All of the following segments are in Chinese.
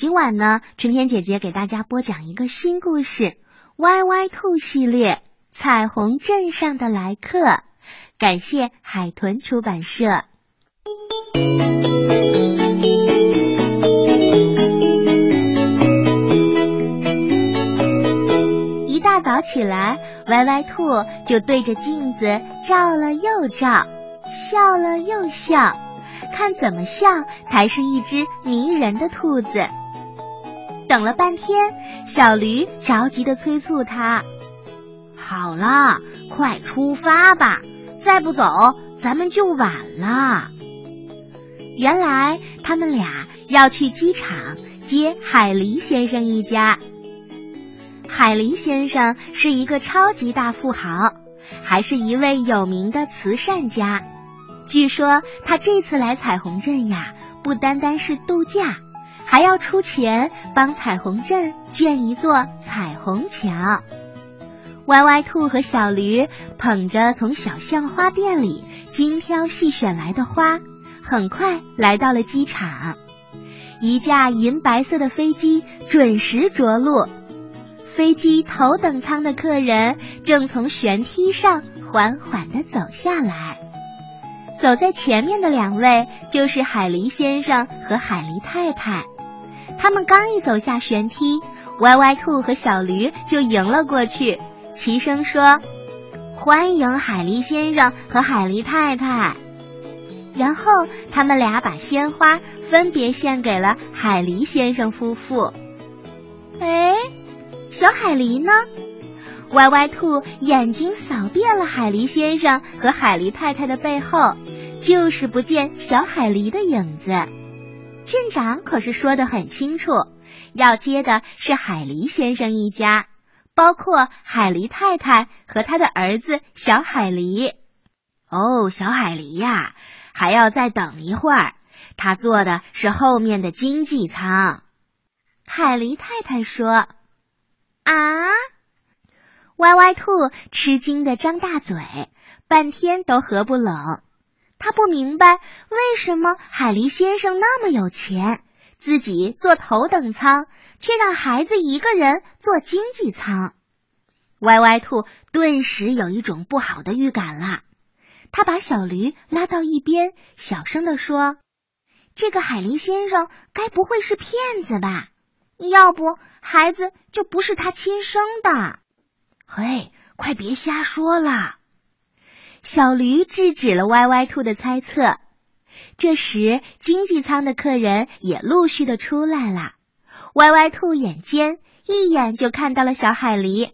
今晚呢，春天姐姐给大家播讲一个新故事《歪歪兔系列》《彩虹镇上的来客》，感谢海豚出版社。一大早起来，歪歪兔就对着镜子照了又照，笑了又笑，看怎么笑才是一只迷人的兔子。等了半天，小驴着急的催促他：“好了，快出发吧，再不走咱们就晚了。”原来他们俩要去机场接海狸先生一家。海狸先生是一个超级大富豪，还是一位有名的慈善家。据说他这次来彩虹镇呀，不单单是度假。还要出钱帮彩虹镇建一座彩虹桥。歪歪兔和小驴捧着从小象花店里精挑细选来的花，很快来到了机场。一架银白色的飞机准时着陆，飞机头等舱的客人正从舷梯上缓缓的走下来。走在前面的两位就是海狸先生和海狸太太。他们刚一走下舷梯，歪歪兔和小驴就迎了过去，齐声说：“欢迎海狸先生和海狸太太。”然后他们俩把鲜花分别献给了海狸先生夫妇。哎，小海狸呢？歪歪兔眼睛扫遍了海狸先生和海狸太太的背后，就是不见小海狸的影子。镇长可是说的很清楚，要接的是海狸先生一家，包括海狸太太和他的儿子小海狸。哦，小海狸呀，还要再等一会儿，他坐的是后面的经济舱。海狸太太说：“啊！”歪歪兔吃惊的张大嘴，半天都合不拢。他不明白为什么海狸先生那么有钱，自己坐头等舱，却让孩子一个人坐经济舱。歪歪兔顿时有一种不好的预感了。他把小驴拉到一边，小声的说：“这个海狸先生该不会是骗子吧？要不孩子就不是他亲生的。”嘿，快别瞎说了。小驴制止了歪歪兔的猜测。这时，经济舱的客人也陆续的出来了。歪歪兔眼尖，一眼就看到了小海狸。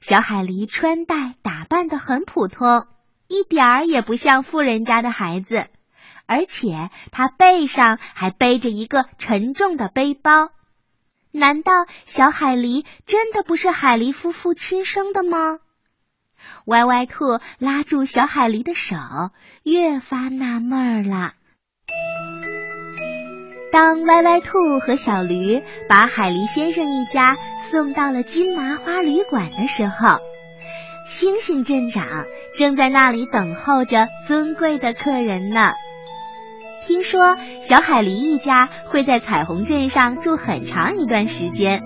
小海狸穿戴打扮的很普通，一点儿也不像富人家的孩子，而且他背上还背着一个沉重的背包。难道小海狸真的不是海狸夫妇亲生的吗？歪歪兔拉住小海狸的手，越发纳闷了。当歪歪兔和小驴把海狸先生一家送到了金麻花旅馆的时候，星星镇长正在那里等候着尊贵的客人呢。听说小海狸一家会在彩虹镇上住很长一段时间，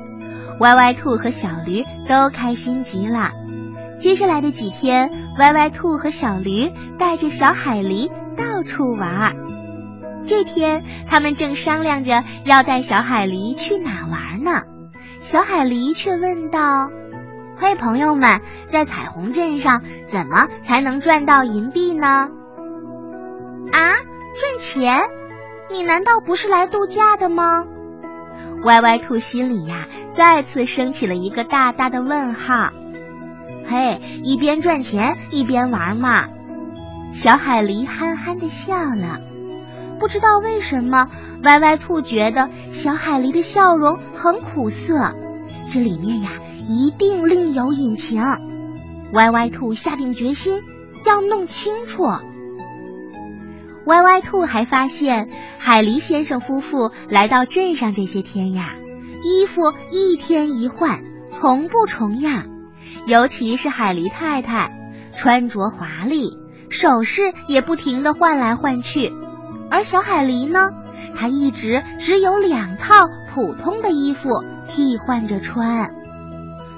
歪歪兔和小驴都开心极了。接下来的几天，歪歪兔和小驴带着小海狸到处玩。这天，他们正商量着要带小海狸去哪玩呢。小海狸却问道：“嘿，朋友们，在彩虹镇上怎么才能赚到银币呢？”啊，赚钱？你难道不是来度假的吗？歪歪兔心里呀，再次升起了一个大大的问号。嘿，一边赚钱一边玩嘛！小海狸憨憨的笑了。不知道为什么，歪歪兔觉得小海狸的笑容很苦涩，这里面呀一定另有隐情。歪歪兔下定决心要弄清楚。歪歪兔还发现，海狸先生夫妇来到镇上这些天呀，衣服一天一换，从不重样。尤其是海狸太太，穿着华丽，首饰也不停的换来换去。而小海狸呢，它一直只有两套普通的衣服替换着穿。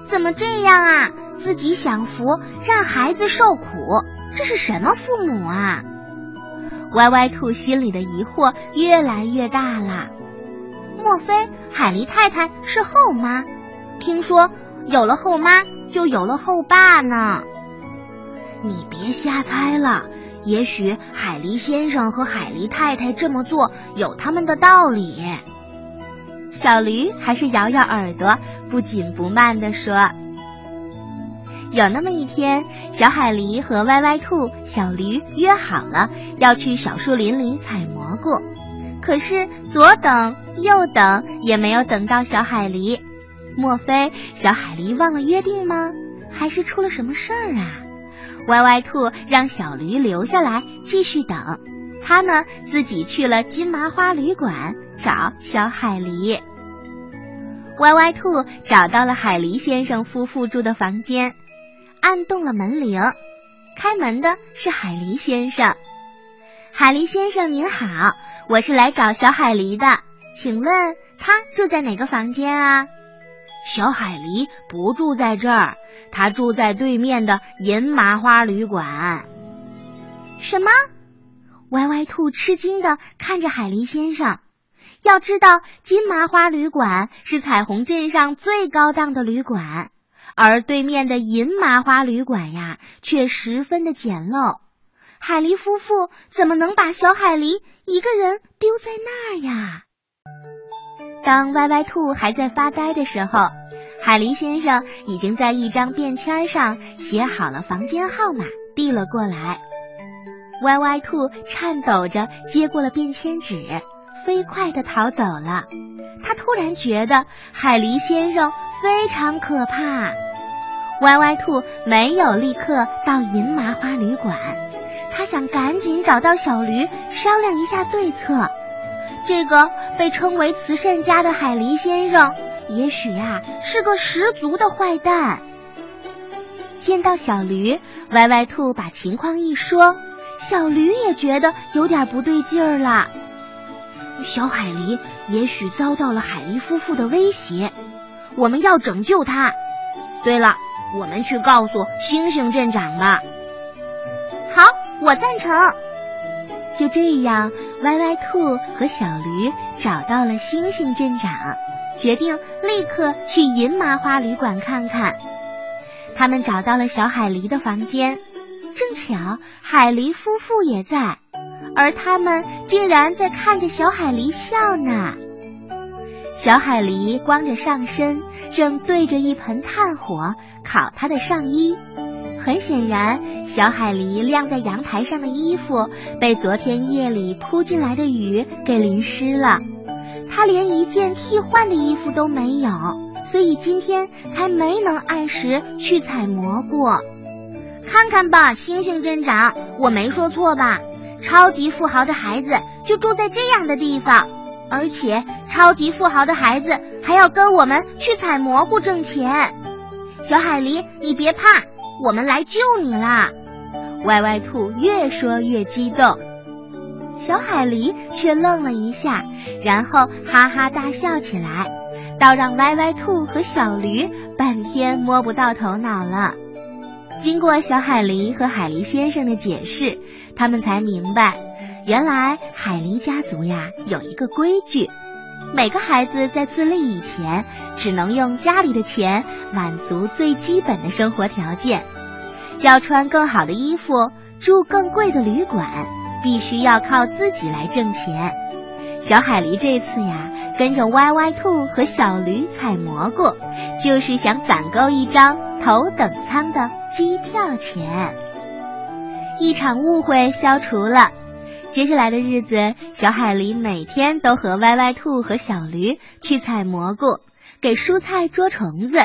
怎么这样啊？自己享福，让孩子受苦，这是什么父母啊？歪歪兔心里的疑惑越来越大了。莫非海狸太太是后妈？听说有了后妈就有了后爸呢？你别瞎猜了，也许海狸先生和海狸太太这么做有他们的道理。小驴还是摇摇耳朵，不紧不慢地说。有那么一天，小海狸和歪歪兔、小驴约好了要去小树林里采蘑菇，可是左等右等也没有等到小海狸。莫非小海狸忘了约定吗？还是出了什么事儿啊？歪歪兔让小驴留下来继续等，他呢自己去了金麻花旅馆找小海狸。歪歪兔找到了海狸先生夫妇住的房间。按动了门铃，开门的是海狸先生。海狸先生您好，我是来找小海狸的，请问他住在哪个房间啊？小海狸不住在这儿，他住在对面的银麻花旅馆。什么？歪歪兔吃惊的看着海狸先生。要知道，金麻花旅馆是彩虹镇上最高档的旅馆。而对面的银麻花旅馆呀，却十分的简陋。海狸夫妇怎么能把小海狸一个人丢在那儿呀？当歪歪兔还在发呆的时候，海狸先生已经在一张便签上写好了房间号码，递了过来。歪歪兔颤抖着接过了便签纸，飞快的逃走了。他突然觉得海狸先生非常可怕。歪歪兔没有立刻到银麻花旅馆，他想赶紧找到小驴商量一下对策。这个被称为慈善家的海狸先生，也许呀是个十足的坏蛋。见到小驴，歪歪兔把情况一说，小驴也觉得有点不对劲儿了。小海狸也许遭到了海狸夫妇的威胁，我们要拯救他。对了。我们去告诉星星镇长吧。好，我赞成。就这样，歪歪兔和小驴找到了星星镇长，决定立刻去银麻花旅馆看看。他们找到了小海狸的房间，正巧海狸夫妇也在，而他们竟然在看着小海狸笑呢。小海狸光着上身，正对着一盆炭火烤他的上衣。很显然，小海狸晾在阳台上的衣服被昨天夜里扑进来的雨给淋湿了。他连一件替换的衣服都没有，所以今天才没能按时去采蘑菇。看看吧，星星镇长，我没说错吧？超级富豪的孩子就住在这样的地方。而且，超级富豪的孩子还要跟我们去采蘑菇挣钱。小海狸，你别怕，我们来救你啦！歪歪兔越说越激动，小海狸却愣了一下，然后哈哈大笑起来，倒让歪歪兔和小驴半天摸不到头脑了。经过小海狸和海狸先生的解释，他们才明白。原来海狸家族呀有一个规矩，每个孩子在自立以前，只能用家里的钱满足最基本的生活条件。要穿更好的衣服，住更贵的旅馆，必须要靠自己来挣钱。小海狸这次呀，跟着歪歪兔和小驴采蘑菇，就是想攒够一张头等舱的机票钱。一场误会消除了。接下来的日子，小海狸每天都和歪歪兔和小驴去采蘑菇，给蔬菜捉虫子，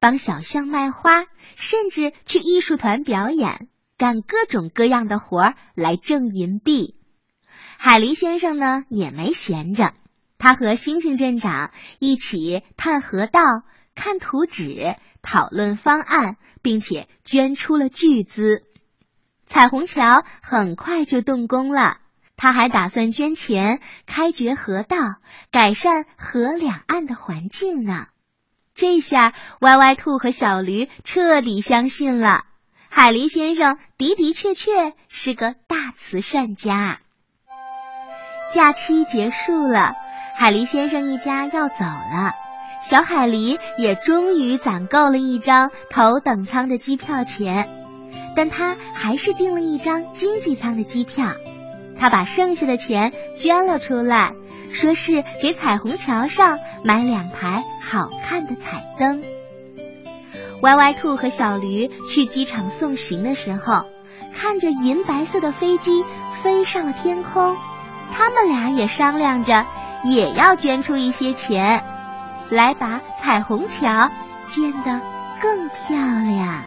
帮小象卖花，甚至去艺术团表演，干各种各样的活儿来挣银币。海狸先生呢也没闲着，他和星星镇长一起探河道、看图纸、讨论方案，并且捐出了巨资。彩虹桥很快就动工了。他还打算捐钱开掘河道，改善河两岸的环境呢。这下歪歪兔和小驴彻底相信了，海狸先生的的确确是个大慈善家。假期结束了，海狸先生一家要走了，小海狸也终于攒够了一张头等舱的机票钱，但他还是订了一张经济舱的机票。他把剩下的钱捐了出来，说是给彩虹桥上买两排好看的彩灯。歪歪兔和小驴去机场送行的时候，看着银白色的飞机飞上了天空，他们俩也商量着，也要捐出一些钱，来把彩虹桥建得更漂亮。